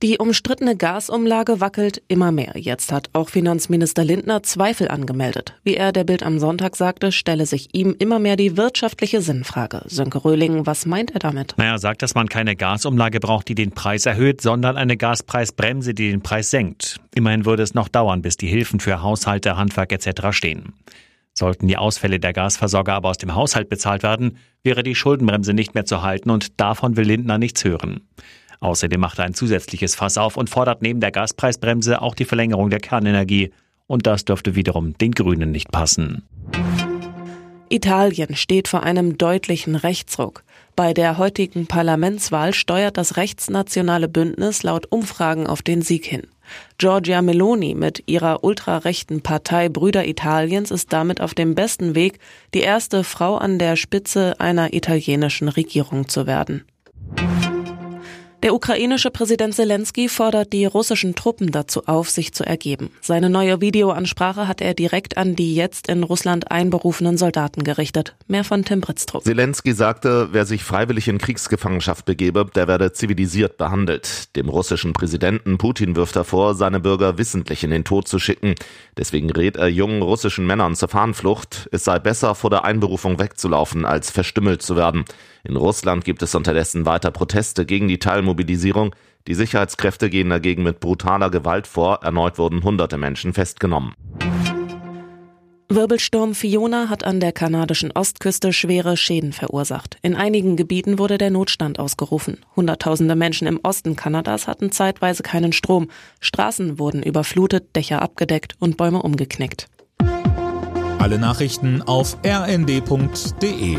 Die umstrittene Gasumlage wackelt immer mehr. Jetzt hat auch Finanzminister Lindner Zweifel angemeldet. Wie er der Bild am Sonntag sagte, stelle sich ihm immer mehr die wirtschaftliche Sinnfrage. Sönke Röhling, was meint er damit? Naja, sagt, dass man keine Gasumlage braucht, die den Preis erhöht, sondern eine Gaspreisbremse, die den Preis senkt. Immerhin würde es noch dauern, bis die Hilfen für Haushalte, Handwerk etc. stehen. Sollten die Ausfälle der Gasversorger aber aus dem Haushalt bezahlt werden, wäre die Schuldenbremse nicht mehr zu halten und davon will Lindner nichts hören. Außerdem macht er ein zusätzliches Fass auf und fordert neben der Gaspreisbremse auch die Verlängerung der Kernenergie. Und das dürfte wiederum den Grünen nicht passen. Italien steht vor einem deutlichen Rechtsruck. Bei der heutigen Parlamentswahl steuert das rechtsnationale Bündnis laut Umfragen auf den Sieg hin. Giorgia Meloni mit ihrer ultrarechten Partei Brüder Italiens ist damit auf dem besten Weg, die erste Frau an der Spitze einer italienischen Regierung zu werden. Der ukrainische Präsident Zelensky fordert die russischen Truppen dazu auf, sich zu ergeben. Seine neue Videoansprache hat er direkt an die jetzt in Russland einberufenen Soldaten gerichtet. Mehr von Tim Britztrup. Zelensky sagte, wer sich freiwillig in Kriegsgefangenschaft begebe, der werde zivilisiert behandelt. Dem russischen Präsidenten Putin wirft er vor, seine Bürger wissentlich in den Tod zu schicken. Deswegen rät er jungen russischen Männern zur Fahnenflucht. Es sei besser, vor der Einberufung wegzulaufen, als verstümmelt zu werden. In Russland gibt es unterdessen weiter Proteste gegen die Teilmobilisierung. Die Sicherheitskräfte gehen dagegen mit brutaler Gewalt vor. Erneut wurden hunderte Menschen festgenommen. Wirbelsturm Fiona hat an der kanadischen Ostküste schwere Schäden verursacht. In einigen Gebieten wurde der Notstand ausgerufen. Hunderttausende Menschen im Osten Kanadas hatten zeitweise keinen Strom. Straßen wurden überflutet, Dächer abgedeckt und Bäume umgeknickt. Alle Nachrichten auf rnd.de